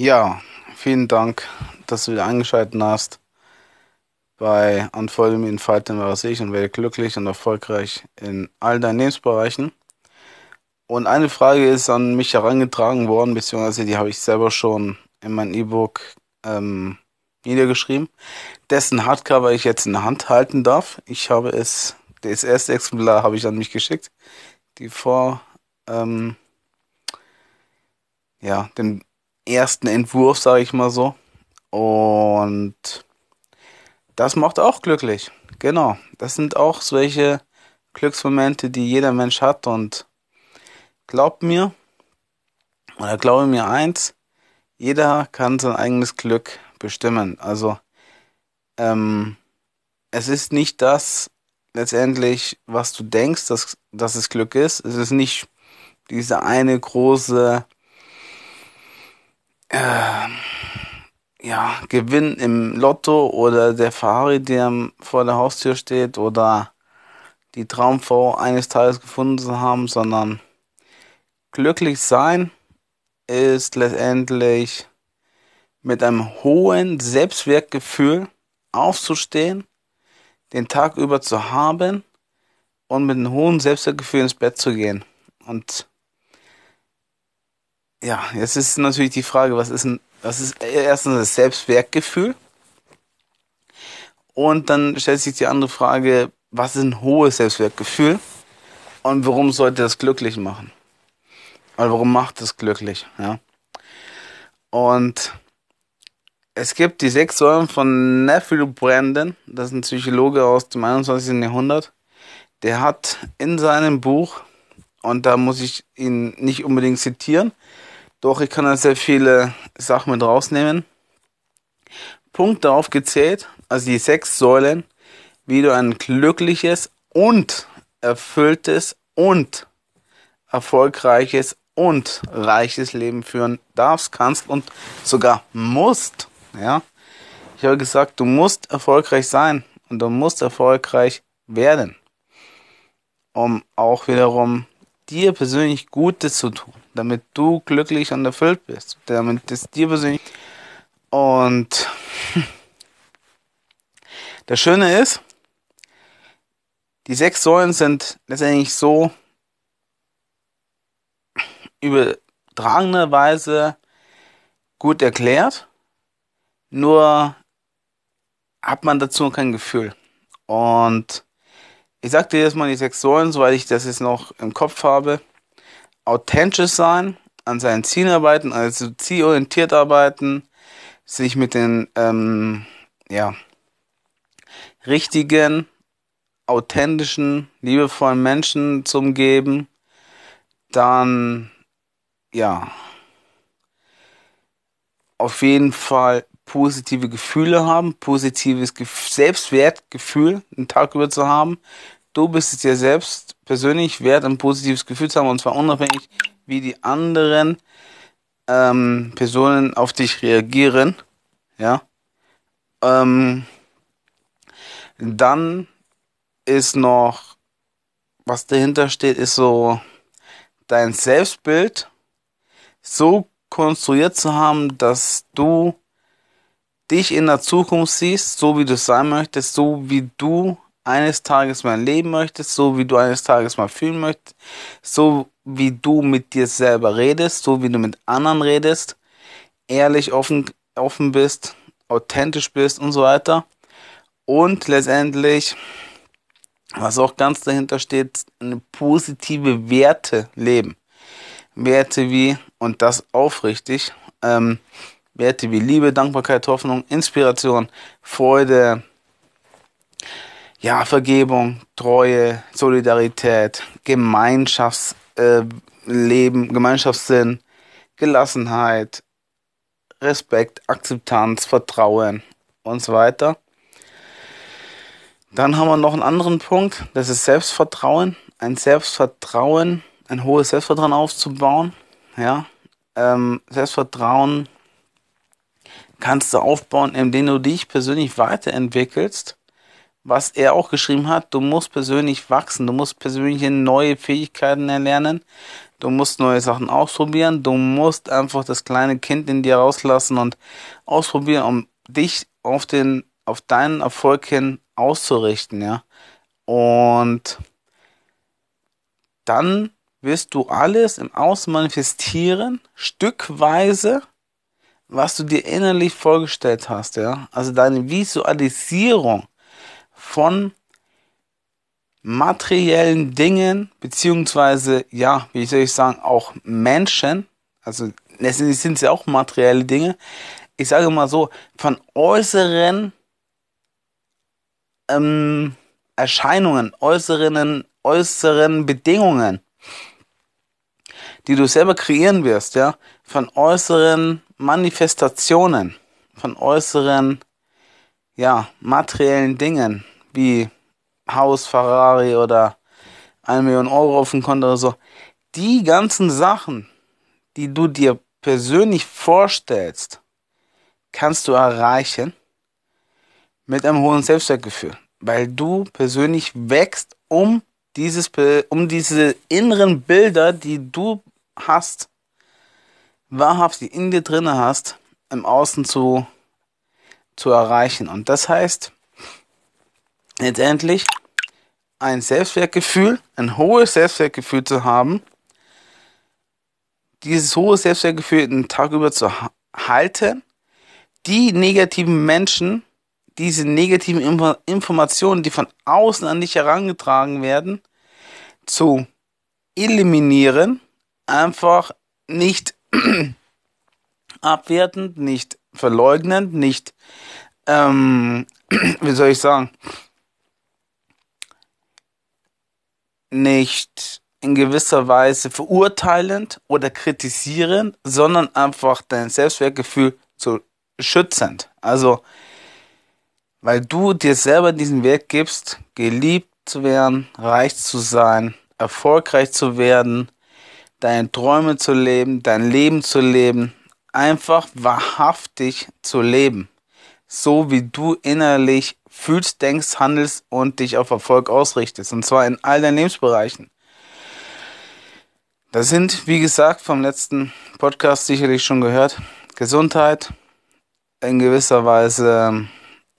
Ja, vielen Dank, dass du wieder eingeschaltet hast bei Unfollow Me in Falten was ich und werde glücklich und erfolgreich in all deinen Lebensbereichen. Und eine Frage ist an mich herangetragen worden, beziehungsweise die habe ich selber schon in mein E-Book ähm, niedergeschrieben, dessen Hardcover ich jetzt in der Hand halten darf. Ich habe es, das erste Exemplar habe ich an mich geschickt, die vor, ähm, ja, den ersten Entwurf, sage ich mal so. Und das macht auch glücklich. Genau. Das sind auch solche Glücksmomente, die jeder Mensch hat und Glaubt mir, oder glaube mir eins, jeder kann sein eigenes Glück bestimmen. Also ähm, es ist nicht das letztendlich, was du denkst, dass, dass es Glück ist. Es ist nicht diese eine große äh, ja, Gewinn im Lotto oder der Ferrari, der vor der Haustür steht oder die Traumfrau eines Tages gefunden zu haben, sondern Glücklich sein ist letztendlich mit einem hohen Selbstwertgefühl aufzustehen, den Tag über zu haben und mit einem hohen Selbstwertgefühl ins Bett zu gehen. Und ja, jetzt ist natürlich die Frage, was ist ein, was ist erstens das Selbstwertgefühl? Und dann stellt sich die andere Frage, was ist ein hohes Selbstwertgefühl? Und warum sollte das glücklich machen? Weil warum macht es glücklich? Ja. Und es gibt die sechs Säulen von Neville Brandon, das ist ein Psychologe aus dem 21. Jahrhundert. Der hat in seinem Buch, und da muss ich ihn nicht unbedingt zitieren, doch ich kann da sehr viele Sachen mit rausnehmen, Punkte aufgezählt, also die sechs Säulen, wie du ein glückliches und erfülltes und erfolgreiches und reiches Leben führen darfst, kannst und sogar musst. Ja, ich habe gesagt, du musst erfolgreich sein und du musst erfolgreich werden, um auch wiederum dir persönlich Gutes zu tun, damit du glücklich und erfüllt bist, damit es dir persönlich und das Schöne ist, die sechs Säulen sind letztendlich so übertragene Weise gut erklärt, nur hat man dazu kein Gefühl. Und ich sagte jetzt mal die sechs Säulen, soweit ich das jetzt noch im Kopf habe. Authentisch sein, an seinen Zielen arbeiten, also zielorientiert arbeiten, sich mit den ähm, ja, richtigen, authentischen, liebevollen Menschen zu umgeben, dann ja, auf jeden Fall positive Gefühle haben, positives Selbstwertgefühl einen Tag über zu haben. Du bist es dir selbst persönlich wert, ein positives Gefühl zu haben, und zwar unabhängig, wie die anderen ähm, Personen auf dich reagieren. Ja. Ähm, dann ist noch, was dahinter steht, ist so dein Selbstbild so konstruiert zu haben, dass du dich in der Zukunft siehst, so wie du sein möchtest, so wie du eines Tages mal leben möchtest, so wie du eines Tages mal fühlen möchtest, so wie du mit dir selber redest, so wie du mit anderen redest, ehrlich offen, offen bist, authentisch bist und so weiter. Und letztendlich, was auch ganz dahinter steht, eine positive Werte leben. Werte wie, und das aufrichtig, ähm, Werte wie Liebe, Dankbarkeit, Hoffnung, Inspiration, Freude, ja, Vergebung, Treue, Solidarität, Gemeinschaftsleben, Gemeinschaftssinn, Gelassenheit, Respekt, Akzeptanz, Vertrauen und so weiter. Dann haben wir noch einen anderen Punkt, das ist Selbstvertrauen. Ein Selbstvertrauen ein hohes Selbstvertrauen aufzubauen. Ja, ähm, Selbstvertrauen kannst du aufbauen, indem du dich persönlich weiterentwickelst, was er auch geschrieben hat, du musst persönlich wachsen, du musst persönliche neue Fähigkeiten erlernen, du musst neue Sachen ausprobieren, du musst einfach das kleine Kind in dir rauslassen und ausprobieren, um dich auf den, auf deinen Erfolg hin auszurichten, ja. Und dann wirst du alles im Außen manifestieren, stückweise, was du dir innerlich vorgestellt hast, ja. Also deine Visualisierung von materiellen Dingen, beziehungsweise, ja, wie soll ich sagen, auch Menschen, also letztendlich sind sie auch materielle Dinge, ich sage mal so, von äußeren ähm, Erscheinungen, äußeren, äußeren Bedingungen, die du selber kreieren wirst, ja, von äußeren Manifestationen, von äußeren, ja, materiellen Dingen, wie Haus, Ferrari oder eine Million Euro auf dem Konto oder so. Die ganzen Sachen, die du dir persönlich vorstellst, kannst du erreichen mit einem hohen Selbstwertgefühl, weil du persönlich wächst, um dieses, um diese inneren Bilder, die du hast, wahrhaft in dir drinne hast, im Außen zu, zu erreichen. Und das heißt, letztendlich ein Selbstwertgefühl, ein hohes Selbstwertgefühl zu haben, dieses hohe Selbstwertgefühl den Tag über zu halten, die negativen Menschen, diese negativen Informationen, die von außen an dich herangetragen werden, zu eliminieren, einfach nicht abwertend, nicht verleugnend, nicht, ähm, wie soll ich sagen, nicht in gewisser Weise verurteilend oder kritisierend, sondern einfach dein Selbstwertgefühl zu schützend. Also, weil du dir selber diesen Wert gibst, geliebt zu werden, reich zu sein, erfolgreich zu werden, deine Träume zu leben, dein Leben zu leben, einfach wahrhaftig zu leben. So wie du innerlich fühlst, denkst, handelst und dich auf Erfolg ausrichtest. Und zwar in all deinen Lebensbereichen. Das sind, wie gesagt, vom letzten Podcast sicherlich schon gehört. Gesundheit, in gewisser Weise,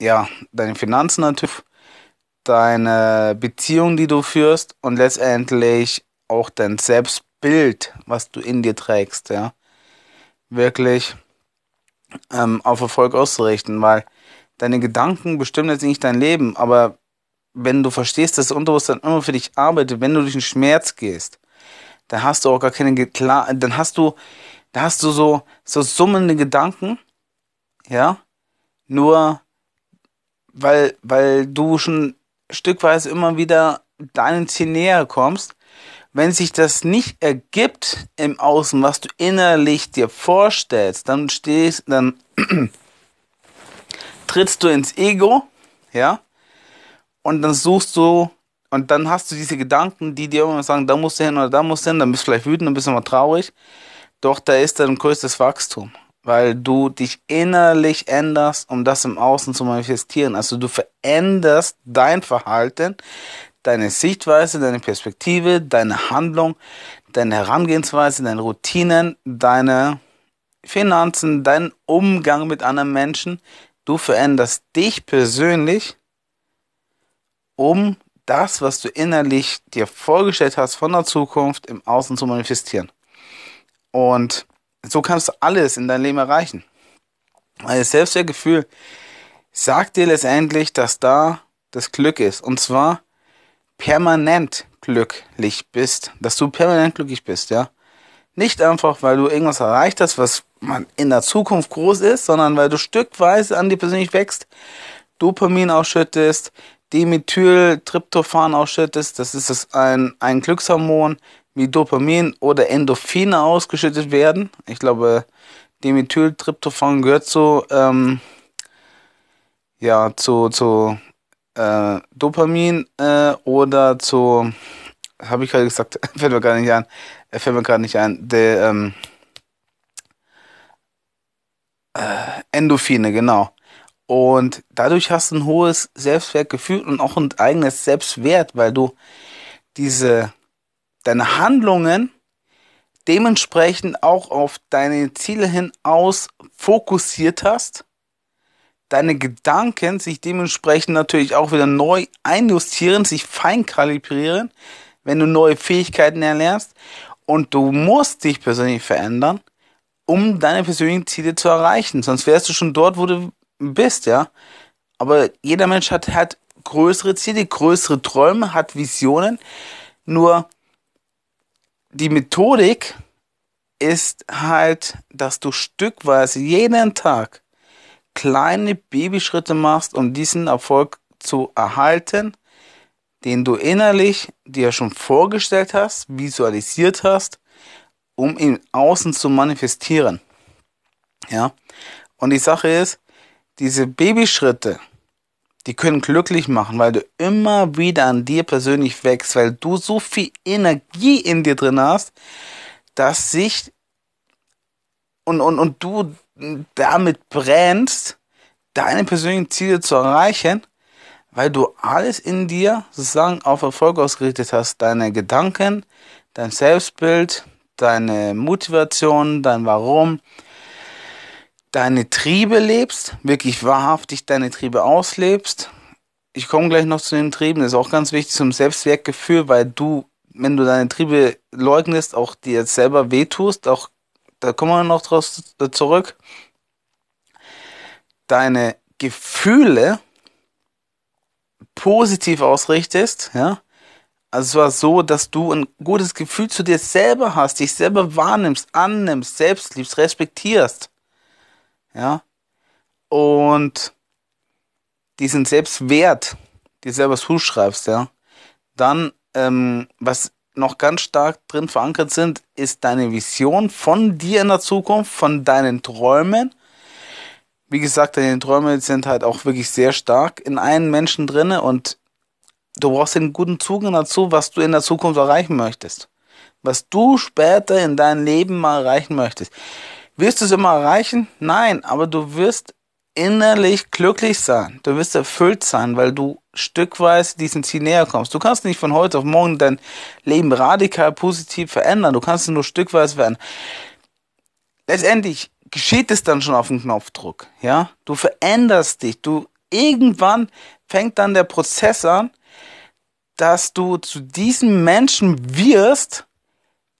ja, deine Finanzen natürlich, deine Beziehung, die du führst und letztendlich auch dein Selbstbild, was du in dir trägst, ja, wirklich ähm, auf Erfolg auszurichten, weil deine Gedanken bestimmen jetzt nicht dein Leben, aber wenn du verstehst, dass das Unterbewusstsein immer für dich arbeitet, wenn du durch den Schmerz gehst, dann hast du auch gar keine klar, dann hast du, da hast du so so summende Gedanken, ja, nur weil weil du schon stückweise immer wieder deinem Ziel näher kommst. Wenn sich das nicht ergibt im Außen, was du innerlich dir vorstellst, dann stehst, dann trittst du ins Ego, ja, und dann suchst du, und dann hast du diese Gedanken, die dir immer sagen, da musst du hin oder da musst du hin, dann bist du vielleicht wütend, dann bist du mal traurig. Doch da ist dein größtes Wachstum, weil du dich innerlich änderst, um das im Außen zu manifestieren. Also du veränderst dein Verhalten, deine Sichtweise, deine Perspektive, deine Handlung, deine Herangehensweise, deine Routinen, deine Finanzen, deinen Umgang mit anderen Menschen, Du veränderst dich persönlich, um das, was du innerlich dir vorgestellt hast von der Zukunft im Außen zu manifestieren. Und so kannst du alles in deinem Leben erreichen. Weil das Selbstwertgefühl sagt dir letztendlich, dass da das Glück ist. Und zwar permanent glücklich bist. Dass du permanent glücklich bist, ja. Nicht einfach, weil du irgendwas erreicht hast, was man in der Zukunft groß ist, sondern weil du stückweise an dir persönlich wächst, Dopamin ausschüttest, Dimethyltryptophan ausschüttest, das ist das ein, ein Glückshormon, wie Dopamin oder Endorphine ausgeschüttet werden. Ich glaube, Dimethyltryptophan gehört zu, ähm, ja, zu, zu äh, Dopamin äh, oder zu, habe ich gerade gesagt, fällt mir gar nicht ein, fällt mir gerade nicht ein, der, ähm, äh, Endorphine, genau. Und dadurch hast du ein hohes Selbstwertgefühl und auch ein eigenes Selbstwert, weil du diese, deine Handlungen dementsprechend auch auf deine Ziele hin aus fokussiert hast, deine Gedanken sich dementsprechend natürlich auch wieder neu einjustieren, sich fein kalibrieren, wenn du neue Fähigkeiten erlernst und du musst dich persönlich verändern, um deine persönlichen Ziele zu erreichen, sonst wärst du schon dort, wo du bist, ja. Aber jeder Mensch hat halt größere Ziele, größere Träume, hat Visionen, nur die Methodik ist halt, dass du stückweise jeden Tag kleine Babyschritte machst, um diesen Erfolg zu erhalten, den du innerlich dir schon vorgestellt hast, visualisiert hast, um ihn außen zu manifestieren. Ja. Und die Sache ist, diese Babyschritte, die können glücklich machen, weil du immer wieder an dir persönlich wächst, weil du so viel Energie in dir drin hast, dass sich und, und, und du damit brennst, deine persönlichen Ziele zu erreichen, weil du alles in dir sozusagen auf Erfolg ausgerichtet hast. Deine Gedanken, dein Selbstbild, deine Motivation, dein Warum, deine Triebe lebst, wirklich wahrhaftig deine Triebe auslebst. Ich komme gleich noch zu den Trieben, das ist auch ganz wichtig zum Selbstwertgefühl, weil du, wenn du deine Triebe leugnest, auch dir selber wehtust, auch da kommen wir noch draus zurück. Deine Gefühle positiv ausrichtest, ja. Also es war so, dass du ein gutes Gefühl zu dir selber hast, dich selber wahrnimmst, annimmst, selbst liebst, respektierst. Ja, und diesen Selbstwert dir selber zuschreibst, ja, dann, ähm, was noch ganz stark drin verankert sind, ist deine Vision von dir in der Zukunft, von deinen Träumen. Wie gesagt, deine Träume sind halt auch wirklich sehr stark in einem Menschen drinne und du brauchst einen guten Zugang dazu, was du in der Zukunft erreichen möchtest. Was du später in deinem Leben mal erreichen möchtest. Wirst du es immer erreichen? Nein, aber du wirst innerlich glücklich sein. Du wirst erfüllt sein, weil du stückweise diesen Ziel näher kommst. Du kannst nicht von heute auf morgen dein Leben radikal positiv verändern. Du kannst es nur stückweise verändern. Letztendlich geschieht es dann schon auf den Knopfdruck. Ja, du veränderst dich. Du irgendwann fängt dann der Prozess an, dass du zu diesem Menschen wirst,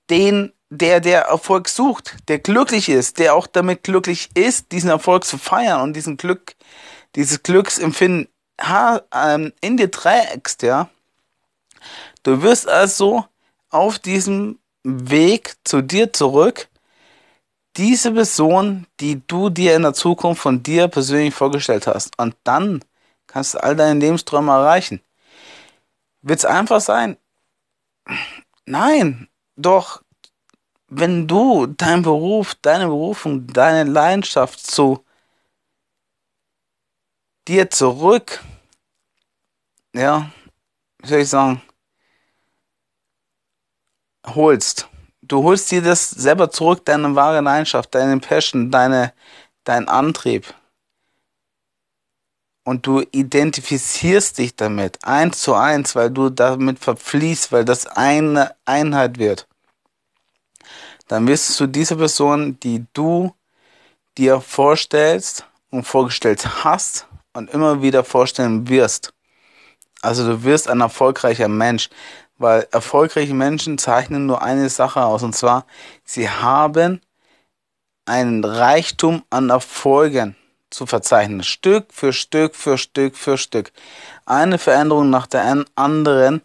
den der der Erfolg sucht, der glücklich ist, der auch damit glücklich ist, diesen Erfolg zu feiern und diesen Glück, dieses Glücksempfinden ähm, in dir trägst, ja. Du wirst also auf diesem Weg zu dir zurück diese Person, die du dir in der Zukunft von dir persönlich vorgestellt hast. Und dann kannst du all deine Lebensträume erreichen. Wird es einfach sein? Nein, doch wenn du deinen Beruf, deine Berufung, deine Leidenschaft zu dir zurück, ja, wie soll ich sagen, holst. Du holst dir das selber zurück, deine wahre Leidenschaft, deine Passion, deine, dein Antrieb. Und du identifizierst dich damit, eins zu eins, weil du damit verfließt, weil das eine Einheit wird dann wirst du diese Person, die du dir vorstellst und vorgestellt hast und immer wieder vorstellen wirst. Also du wirst ein erfolgreicher Mensch, weil erfolgreiche Menschen zeichnen nur eine Sache aus und zwar, sie haben einen Reichtum an Erfolgen zu verzeichnen. Stück für Stück für Stück für Stück. Eine Veränderung nach der anderen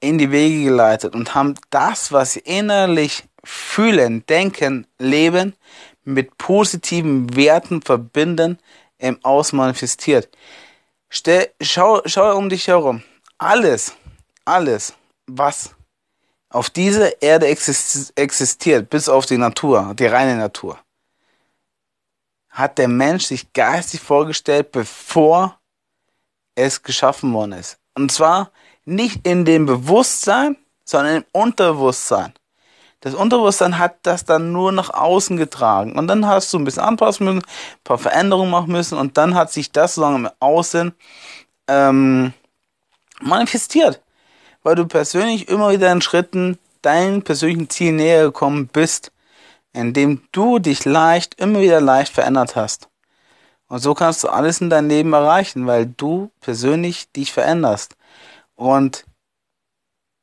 in die Wege geleitet und haben das, was sie innerlich fühlen, denken, leben, mit positiven Werten verbinden, im Aus manifestiert. Stell, schau, schau um dich herum. Alles, alles, was auf dieser Erde existiert, bis auf die Natur, die reine Natur, hat der Mensch sich geistig vorgestellt, bevor es geschaffen worden ist. Und zwar nicht in dem Bewusstsein, sondern im Unterbewusstsein. Das Unterbewusstsein hat das dann nur nach außen getragen. Und dann hast du ein bisschen anpassen müssen, ein paar Veränderungen machen müssen und dann hat sich das sozusagen im Außen ähm, manifestiert. Weil du persönlich immer wieder in Schritten deinem persönlichen Ziel näher gekommen bist, indem du dich leicht, immer wieder leicht verändert hast. Und so kannst du alles in deinem Leben erreichen, weil du persönlich dich veränderst. Und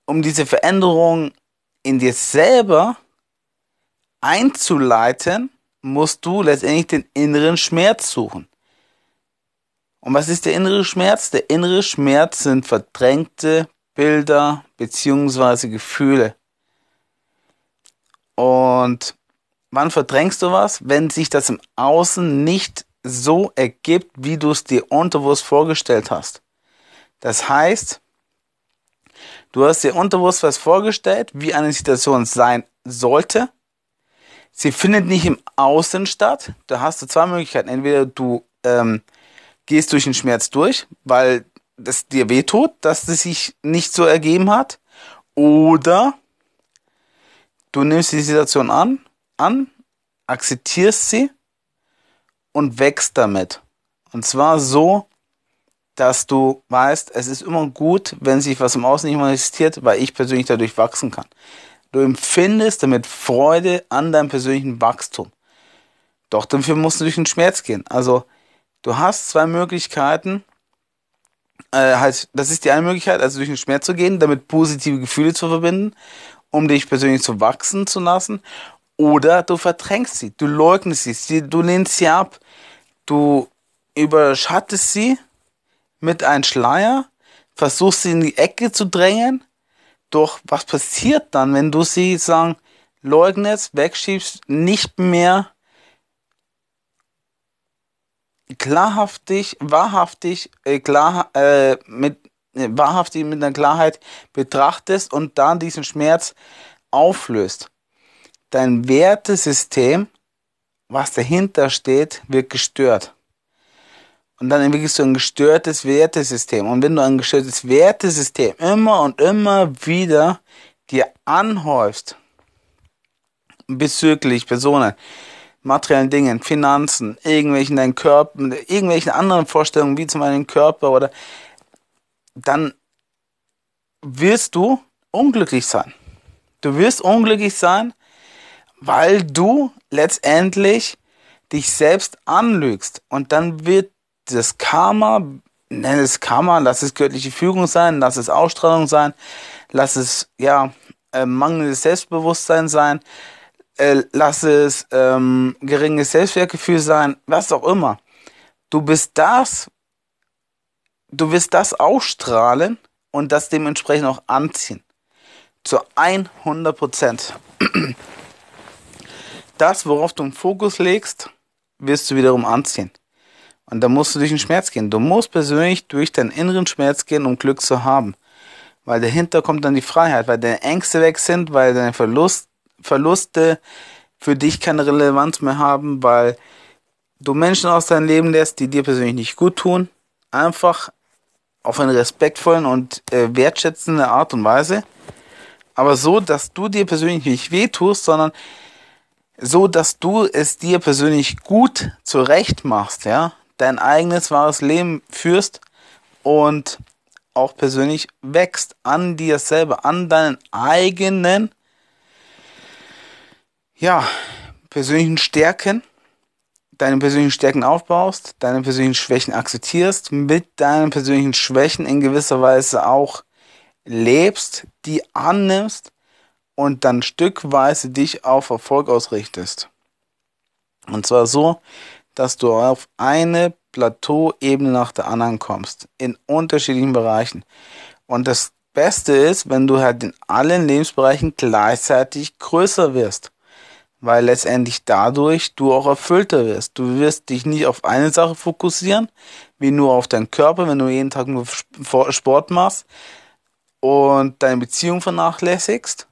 um diese Veränderung in dir selber einzuleiten, musst du letztendlich den inneren Schmerz suchen. Und was ist der innere Schmerz? Der innere Schmerz sind verdrängte Bilder beziehungsweise Gefühle. Und wann verdrängst du was? Wenn sich das im Außen nicht so ergibt, wie du es dir unterbewusst vorgestellt hast. Das heißt, du hast dir unterbewusst was vorgestellt, wie eine Situation sein sollte. Sie findet nicht im Außen statt. Da hast du zwei Möglichkeiten. Entweder du ähm, gehst durch den Schmerz durch, weil das dir wehtut, dass es sich nicht so ergeben hat. Oder du nimmst die Situation an, an, akzeptierst sie und wächst damit. Und zwar so, dass du weißt, es ist immer gut, wenn sich was im Außen nicht manifestiert, weil ich persönlich dadurch wachsen kann. Du empfindest damit Freude an deinem persönlichen Wachstum. Doch dafür musst du durch den Schmerz gehen. Also du hast zwei Möglichkeiten. Äh, halt, das ist die eine Möglichkeit, also durch den Schmerz zu gehen, damit positive Gefühle zu verbinden, um dich persönlich zu wachsen zu lassen. Oder du verdrängst sie, du leugnest sie, du lehnst sie ab, du überschattest sie mit einem Schleier, versuchst sie in die Ecke zu drängen. Doch was passiert dann, wenn du sie sagen, leugnest, wegschiebst, nicht mehr klarhaftig, wahrhaftig, äh, klar, äh, mit, äh, wahrhaftig mit einer Klarheit betrachtest und dann diesen Schmerz auflöst dein Wertesystem, was dahinter steht, wird gestört. Und dann entwickelst du ein gestörtes Wertesystem. Und wenn du ein gestörtes Wertesystem immer und immer wieder dir anhäufst, bezüglich Personen, materiellen Dingen, Finanzen, irgendwelchen deinen Körper, irgendwelchen anderen Vorstellungen, wie zum Beispiel den Körper oder dann wirst du unglücklich sein. Du wirst unglücklich sein, weil du letztendlich dich selbst anlügst und dann wird das Karma, nenn es Karma, lass es göttliche Führung sein, lass es Ausstrahlung sein, lass es ja äh, mangelndes Selbstbewusstsein sein, äh, lass es ähm, geringes Selbstwertgefühl sein, was auch immer. Du bist das, du wirst das ausstrahlen und das dementsprechend auch anziehen. Zu 100 Prozent das, worauf du einen Fokus legst, wirst du wiederum anziehen. Und da musst du durch den Schmerz gehen. Du musst persönlich durch deinen inneren Schmerz gehen, um Glück zu haben. Weil dahinter kommt dann die Freiheit, weil deine Ängste weg sind, weil deine Verlust, Verluste für dich keine Relevanz mehr haben, weil du Menschen aus deinem Leben lässt, die dir persönlich nicht gut tun. Einfach auf eine respektvollen und äh, wertschätzende Art und Weise. Aber so, dass du dir persönlich nicht wehtust, sondern so dass du es dir persönlich gut zurecht machst, ja, dein eigenes wahres Leben führst und auch persönlich wächst an dir selber, an deinen eigenen, ja, persönlichen Stärken, deine persönlichen Stärken aufbaust, deine persönlichen Schwächen akzeptierst, mit deinen persönlichen Schwächen in gewisser Weise auch lebst, die annimmst und dann stückweise dich auf Erfolg ausrichtest. Und zwar so, dass du auf eine Plateauebene nach der anderen kommst, in unterschiedlichen Bereichen. Und das Beste ist, wenn du halt in allen Lebensbereichen gleichzeitig größer wirst, weil letztendlich dadurch du auch erfüllter wirst. Du wirst dich nicht auf eine Sache fokussieren, wie nur auf deinen Körper, wenn du jeden Tag nur Sport machst und deine Beziehung vernachlässigst,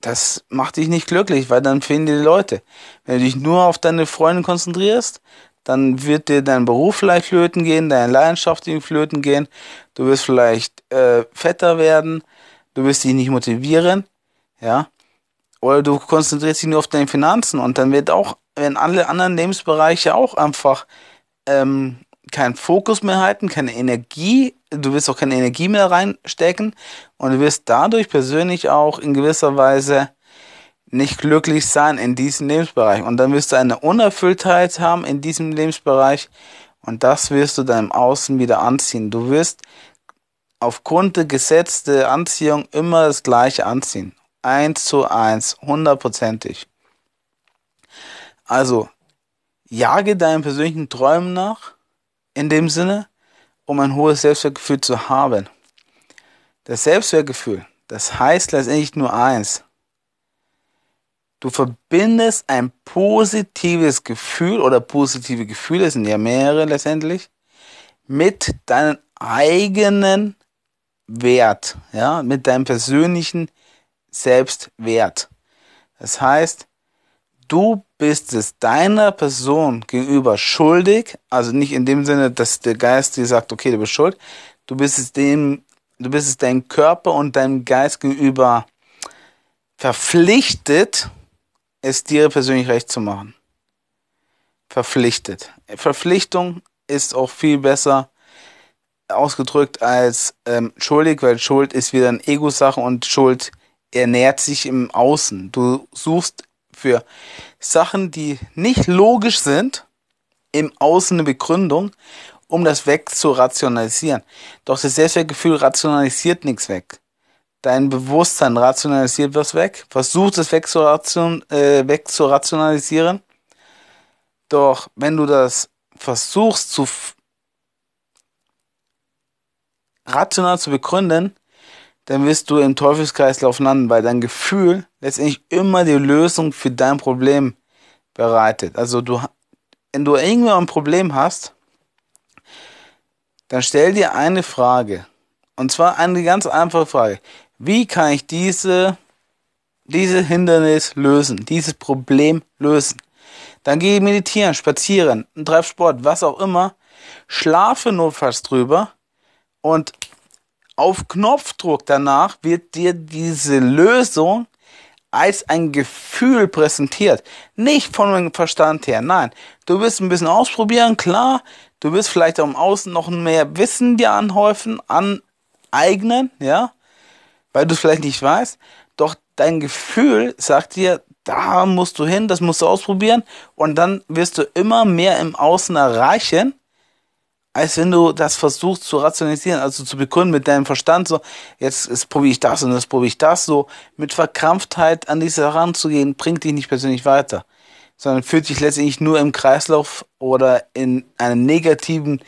das macht dich nicht glücklich, weil dann fehlen dir die Leute. Wenn du dich nur auf deine Freunde konzentrierst, dann wird dir dein Beruf vielleicht flöten gehen, deine Leidenschaft flöten gehen, du wirst vielleicht äh, fetter werden, du wirst dich nicht motivieren, ja. oder du konzentrierst dich nur auf deine Finanzen und dann wird auch, wenn alle anderen Lebensbereiche auch einfach ähm, keinen Fokus mehr halten, keine Energie, du wirst auch keine Energie mehr reinstecken und du wirst dadurch persönlich auch in gewisser Weise nicht glücklich sein in diesem Lebensbereich. Und dann wirst du eine Unerfülltheit haben in diesem Lebensbereich und das wirst du deinem Außen wieder anziehen. Du wirst aufgrund der Gesetz der Anziehung immer das Gleiche anziehen. Eins zu eins, hundertprozentig. Also, jage deinen persönlichen Träumen nach, in dem Sinne, um ein hohes Selbstwertgefühl zu haben. Das Selbstwertgefühl, das heißt letztendlich nur eins. Du verbindest ein positives Gefühl oder positive Gefühle, sind ja mehrere letztendlich, mit deinem eigenen Wert, ja, mit deinem persönlichen Selbstwert. Das heißt, du bist es deiner Person gegenüber schuldig, also nicht in dem Sinne, dass der Geist dir sagt, okay, du bist schuld, du bist es dem, du bist es deinem Körper und deinem Geist gegenüber verpflichtet, es dir persönlich recht zu machen. Verpflichtet. Verpflichtung ist auch viel besser ausgedrückt als ähm, schuldig, weil Schuld ist wieder eine Ego-Sache und Schuld ernährt sich im Außen. Du suchst für Sachen, die nicht logisch sind, im Außen eine Begründung, um das weg zu rationalisieren. Doch das Selbstwertgefühl rationalisiert nichts weg. Dein Bewusstsein rationalisiert was weg, versucht es weg zu, äh, rationalisieren. Doch wenn du das versuchst zu rational zu begründen, dann wirst du im Teufelskreislauf landen, weil dein Gefühl letztendlich immer die Lösung für dein Problem bereitet. Also du, wenn du irgendwann ein Problem hast, dann stell dir eine Frage. Und zwar eine ganz einfache Frage. Wie kann ich diese, diese Hindernis lösen, dieses Problem lösen? Dann geh meditieren, spazieren, treib Sport, was auch immer. Schlafe notfalls drüber und auf Knopfdruck danach wird dir diese Lösung als ein Gefühl präsentiert. Nicht von dem Verstand her. Nein. Du wirst ein bisschen ausprobieren, klar. Du wirst vielleicht auch im Außen noch mehr Wissen dir anhäufen, aneignen, ja. Weil du es vielleicht nicht weißt. Doch dein Gefühl sagt dir, da musst du hin, das musst du ausprobieren. Und dann wirst du immer mehr im Außen erreichen als wenn du das versuchst zu rationalisieren, also zu begründen mit deinem Verstand, so, jetzt, probiere ich das und jetzt probiere ich das, so mit Verkrampftheit an diese heranzugehen, bringt dich nicht persönlich weiter, sondern führt dich letztendlich nur im Kreislauf oder in einem negativen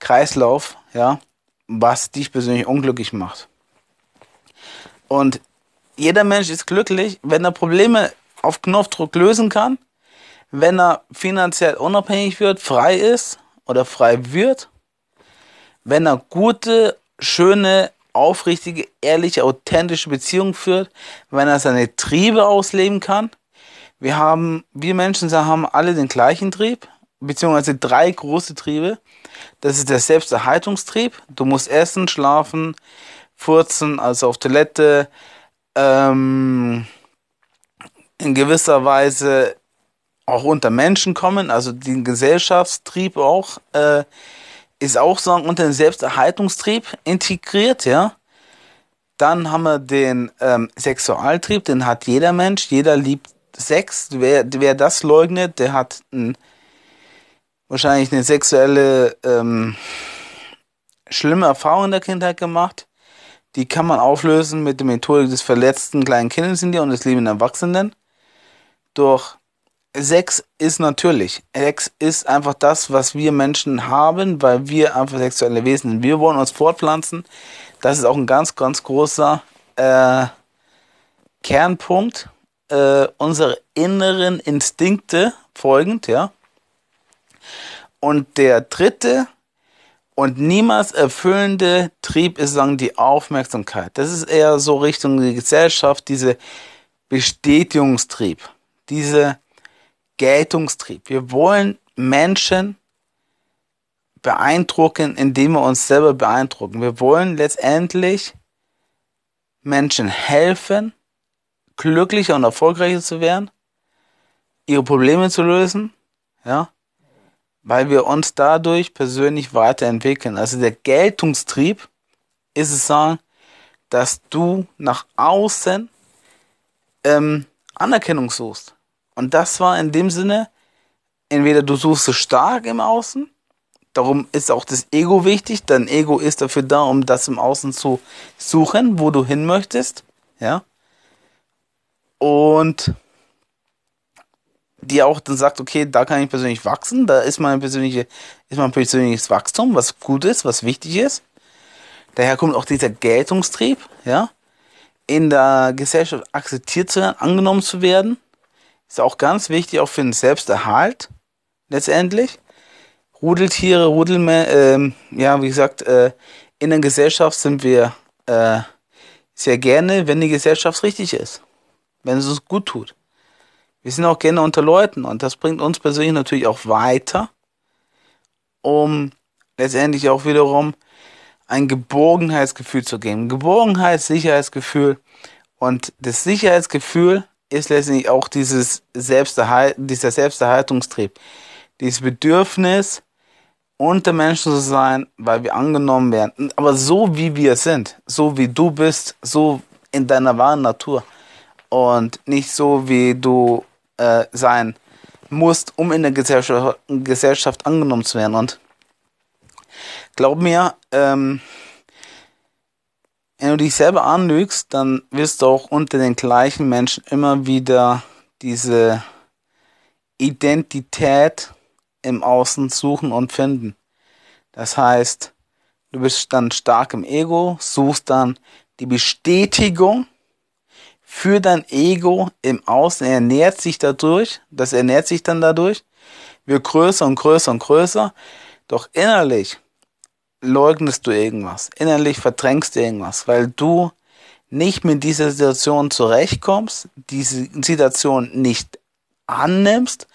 Kreislauf, ja, was dich persönlich unglücklich macht. Und jeder Mensch ist glücklich, wenn er Probleme auf Knopfdruck lösen kann, wenn er finanziell unabhängig wird, frei ist oder frei wird, wenn er gute, schöne, aufrichtige, ehrliche, authentische Beziehungen führt, wenn er seine Triebe ausleben kann. Wir haben, wir Menschen haben alle den gleichen Trieb, beziehungsweise drei große Triebe. Das ist der Selbsterhaltungstrieb. Du musst essen, schlafen, furzen, also auf Toilette, ähm, in gewisser Weise auch unter Menschen kommen, also den Gesellschaftstrieb auch, äh, ist auch so unter den Selbsterhaltungstrieb integriert, ja. Dann haben wir den ähm, Sexualtrieb, den hat jeder Mensch, jeder liebt Sex. Wer, wer das leugnet, der hat ein, wahrscheinlich eine sexuelle ähm, schlimme Erfahrung in der Kindheit gemacht. Die kann man auflösen mit der Methode des verletzten kleinen Kindes in dir und des liebenden Erwachsenen. Durch Sex ist natürlich. Sex ist einfach das, was wir Menschen haben, weil wir einfach sexuelle Wesen sind. Wir wollen uns fortpflanzen. Das ist auch ein ganz, ganz großer äh, Kernpunkt äh, unserer inneren Instinkte folgend, ja. Und der dritte und niemals erfüllende Trieb ist sagen die Aufmerksamkeit. Das ist eher so Richtung die Gesellschaft, diese Bestätigungstrieb, diese Geltungstrieb. Wir wollen Menschen beeindrucken, indem wir uns selber beeindrucken. Wir wollen letztendlich Menschen helfen, glücklicher und erfolgreicher zu werden, ihre Probleme zu lösen, ja, weil wir uns dadurch persönlich weiterentwickeln. Also der Geltungstrieb ist es sagen, dass du nach außen ähm, Anerkennung suchst. Und das war in dem Sinne, entweder du suchst es stark im Außen, darum ist auch das Ego wichtig, dein Ego ist dafür da, um das im Außen zu suchen, wo du hin möchtest, ja. Und die auch dann sagt, okay, da kann ich persönlich wachsen, da ist mein persönliche, ist mein persönliches Wachstum, was gut ist, was wichtig ist. Daher kommt auch dieser Geltungstrieb, ja, in der Gesellschaft akzeptiert zu werden, angenommen zu werden. Ist auch ganz wichtig, auch für den Selbsterhalt, letztendlich. Rudeltiere, Rudelme, äh, ja, wie gesagt, äh, in der Gesellschaft sind wir äh, sehr gerne, wenn die Gesellschaft richtig ist. Wenn es uns gut tut. Wir sind auch gerne unter Leuten und das bringt uns persönlich natürlich auch weiter, um letztendlich auch wiederum ein Geborgenheitsgefühl zu geben. Geborgenheit, Sicherheitsgefühl. Und das Sicherheitsgefühl ist letztendlich auch dieses Selbsterhalt, dieser Selbsterhaltungstrieb. Dieses Bedürfnis, unter Menschen zu sein, weil wir angenommen werden. Aber so wie wir sind, so wie du bist, so in deiner wahren Natur. Und nicht so wie du äh, sein musst, um in der Gesellschaft, Gesellschaft angenommen zu werden. Und Glaub mir, ähm, wenn du dich selber anlügst, dann wirst du auch unter den gleichen Menschen immer wieder diese Identität im Außen suchen und finden. Das heißt, du bist dann stark im Ego, suchst dann die Bestätigung für dein Ego im Außen, er ernährt sich dadurch, das ernährt sich dann dadurch, wird größer und größer und größer, doch innerlich leugnest du irgendwas. Innerlich verdrängst du irgendwas, weil du nicht mit dieser Situation zurechtkommst, diese Situation nicht annimmst,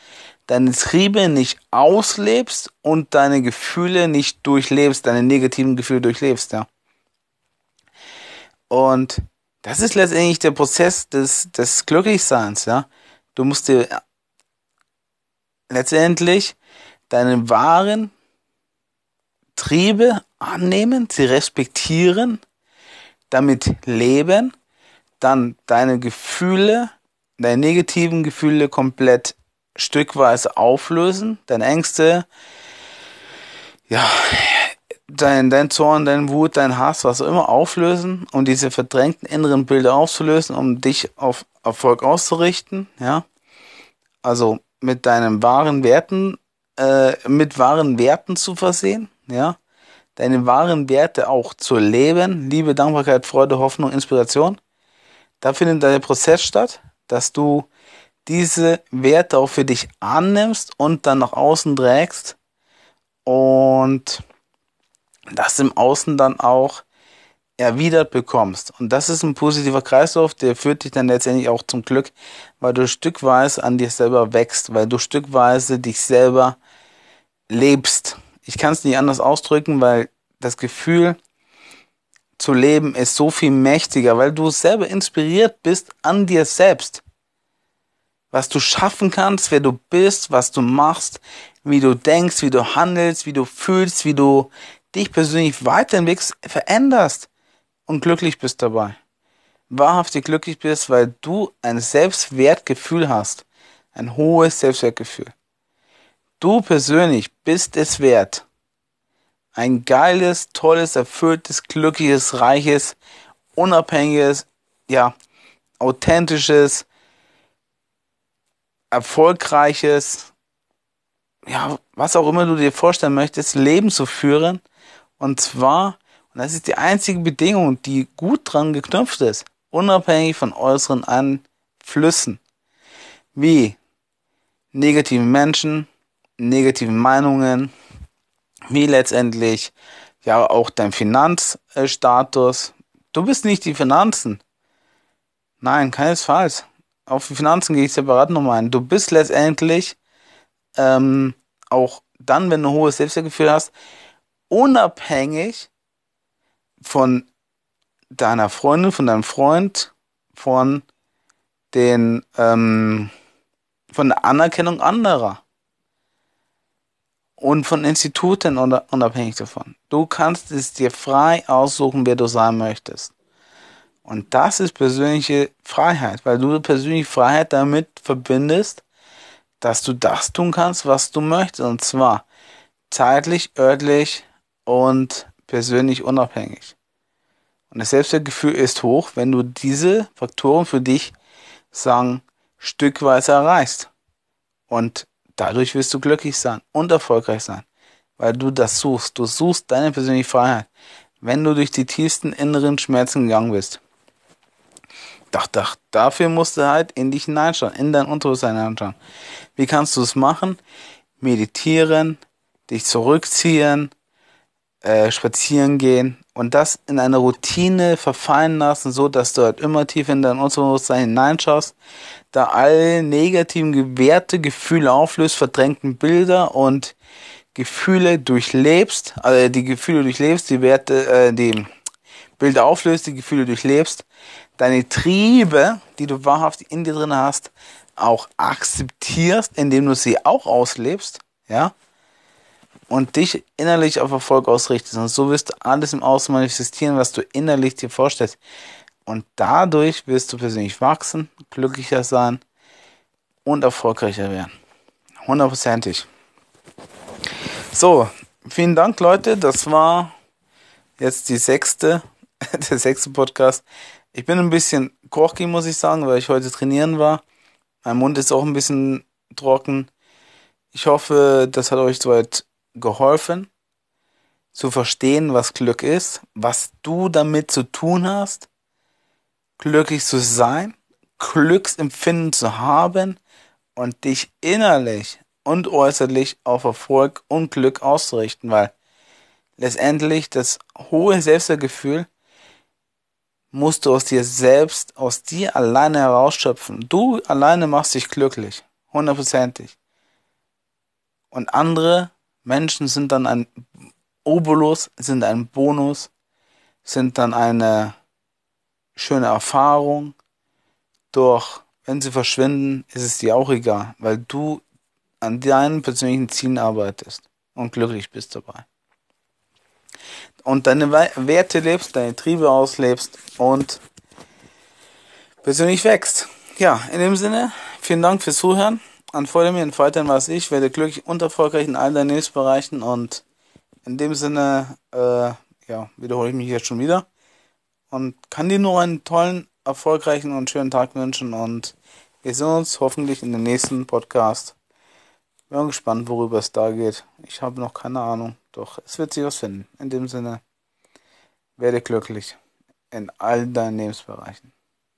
deine Triebe nicht auslebst und deine Gefühle nicht durchlebst, deine negativen Gefühle durchlebst, ja. Und das ist letztendlich der Prozess des, des Glücklichseins, ja. Du musst dir letztendlich deinen wahren Triebe annehmen, sie respektieren, damit leben, dann deine Gefühle, deine negativen Gefühle komplett stückweise auflösen, deine Ängste, ja, dein, dein Zorn, dein Wut, dein Hass, was auch immer auflösen, um diese verdrängten inneren Bilder aufzulösen, um dich auf Erfolg auszurichten, ja. Also mit deinen wahren Werten, äh, mit wahren Werten zu versehen, ja, deine wahren Werte auch zu leben, Liebe, Dankbarkeit, Freude, Hoffnung, Inspiration, da findet der Prozess statt, dass du diese Werte auch für dich annimmst und dann nach außen trägst und das im Außen dann auch erwidert bekommst. Und das ist ein positiver Kreislauf, der führt dich dann letztendlich auch zum Glück, weil du stückweise an dir selber wächst, weil du stückweise dich selber lebst ich kann es nicht anders ausdrücken, weil das Gefühl zu leben ist so viel mächtiger, weil du selber inspiriert bist an dir selbst. Was du schaffen kannst, wer du bist, was du machst, wie du denkst, wie du handelst, wie du fühlst, wie du dich persönlich weiterentwickelst, veränderst und glücklich bist dabei. Wahrhaftig glücklich bist, weil du ein Selbstwertgefühl hast. Ein hohes Selbstwertgefühl. Du persönlich bist es wert. Ein geiles, tolles, erfülltes, glückliches, reiches, unabhängiges, ja, authentisches, erfolgreiches, ja, was auch immer du dir vorstellen möchtest, Leben zu führen. Und zwar, und das ist die einzige Bedingung, die gut dran geknüpft ist, unabhängig von äußeren Einflüssen, wie negativen Menschen, negativen Meinungen, wie letztendlich ja auch dein Finanzstatus. Du bist nicht die Finanzen. Nein, keinesfalls. Auf die Finanzen gehe ich separat nochmal ein. Du bist letztendlich ähm, auch dann, wenn du ein hohes Selbstwertgefühl hast, unabhängig von deiner Freundin, von deinem Freund, von den, ähm, von der Anerkennung anderer und von Instituten unabhängig davon. Du kannst es dir frei aussuchen, wer du sein möchtest. Und das ist persönliche Freiheit, weil du persönliche Freiheit damit verbindest, dass du das tun kannst, was du möchtest. Und zwar zeitlich, örtlich und persönlich unabhängig. Und das Selbstwertgefühl ist hoch, wenn du diese Faktoren für dich, sagen, stückweise erreichst. Und dadurch wirst du glücklich sein und erfolgreich sein, weil du das suchst. Du suchst deine persönliche Freiheit, wenn du durch die tiefsten inneren Schmerzen gegangen bist. Doch, doch, dafür musst du halt in dich hineinschauen, in dein Unterbewusstsein hineinschauen. Wie kannst du es machen? Meditieren, dich zurückziehen, äh, spazieren gehen und das in eine Routine verfallen lassen, so dass du halt immer tief in dein Unterbewusstsein hineinschaust, da alle negativen Werte, Gefühle auflöst, verdrängten Bilder und Gefühle durchlebst, also die Gefühle durchlebst, die Werte, äh, die Bilder auflöst, die Gefühle durchlebst, deine Triebe, die du wahrhaft in dir drin hast, auch akzeptierst, indem du sie auch auslebst, ja, und dich innerlich auf Erfolg ausrichtest. Und so wirst du alles im Außen manifestieren, was du innerlich dir vorstellst. Und dadurch wirst du persönlich wachsen, glücklicher sein und erfolgreicher werden. Hundertprozentig. So, vielen Dank, Leute. Das war jetzt die sechste, der sechste Podcast. Ich bin ein bisschen kochig, muss ich sagen, weil ich heute trainieren war. Mein Mund ist auch ein bisschen trocken. Ich hoffe, das hat euch soweit geholfen, zu verstehen, was Glück ist, was du damit zu tun hast, glücklich zu sein, Glücksempfinden zu haben und dich innerlich und äußerlich auf Erfolg und Glück auszurichten, weil letztendlich das hohe Selbstwertgefühl musst du aus dir selbst, aus dir alleine herausschöpfen. Du alleine machst dich glücklich, hundertprozentig. Und andere Menschen sind dann ein Obolus, sind ein Bonus, sind dann eine schöne Erfahrung. Doch wenn sie verschwinden, ist es dir auch egal, weil du an deinen persönlichen Zielen arbeitest und glücklich bist dabei. Und deine Werte lebst, deine Triebe auslebst und persönlich wächst. Ja, in dem Sinne, vielen Dank fürs Zuhören an mir und weiterhin was ich, werde glücklich und erfolgreich in allen deinen Lebensbereichen und in dem Sinne, äh, ja, wiederhole ich mich jetzt schon wieder und kann dir nur einen tollen, erfolgreichen und schönen Tag wünschen und wir sehen uns hoffentlich in dem nächsten Podcast. Bin gespannt, worüber es da geht. Ich habe noch keine Ahnung, doch es wird sich was finden. In dem Sinne, werde glücklich in all deinen Lebensbereichen.